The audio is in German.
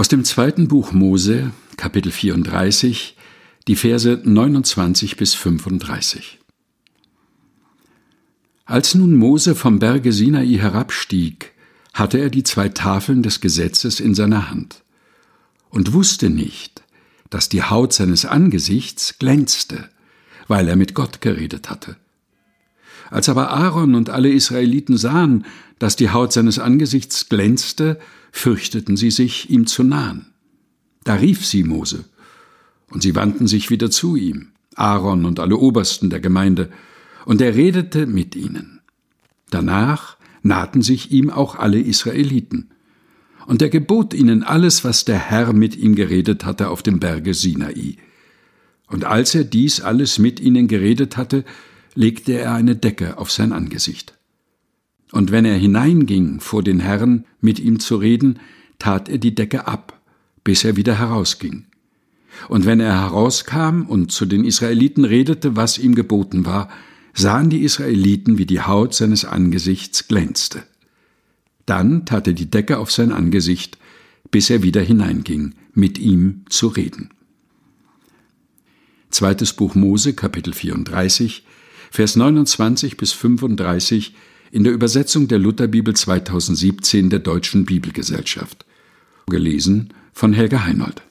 Aus dem zweiten Buch Mose, Kapitel 34, die Verse 29 bis 35. Als nun Mose vom Berge Sinai herabstieg, hatte er die zwei Tafeln des Gesetzes in seiner Hand und wusste nicht, dass die Haut seines Angesichts glänzte, weil er mit Gott geredet hatte. Als aber Aaron und alle Israeliten sahen, dass die Haut seines Angesichts glänzte, fürchteten sie sich, ihm zu nahen. Da rief sie Mose, und sie wandten sich wieder zu ihm, Aaron und alle Obersten der Gemeinde, und er redete mit ihnen. Danach nahten sich ihm auch alle Israeliten. Und er gebot ihnen alles, was der Herr mit ihm geredet hatte auf dem Berge Sinai. Und als er dies alles mit ihnen geredet hatte, legte er eine Decke auf sein Angesicht. Und wenn er hineinging vor den Herrn, mit ihm zu reden, tat er die Decke ab, bis er wieder herausging. Und wenn er herauskam und zu den Israeliten redete, was ihm geboten war, sahen die Israeliten, wie die Haut seines Angesichts glänzte. Dann tat er die Decke auf sein Angesicht, bis er wieder hineinging, mit ihm zu reden. Zweites Buch Mose, Kapitel 34, Vers 29 bis 35 in der Übersetzung der Lutherbibel 2017 der Deutschen Bibelgesellschaft. Gelesen von Helga Heinold.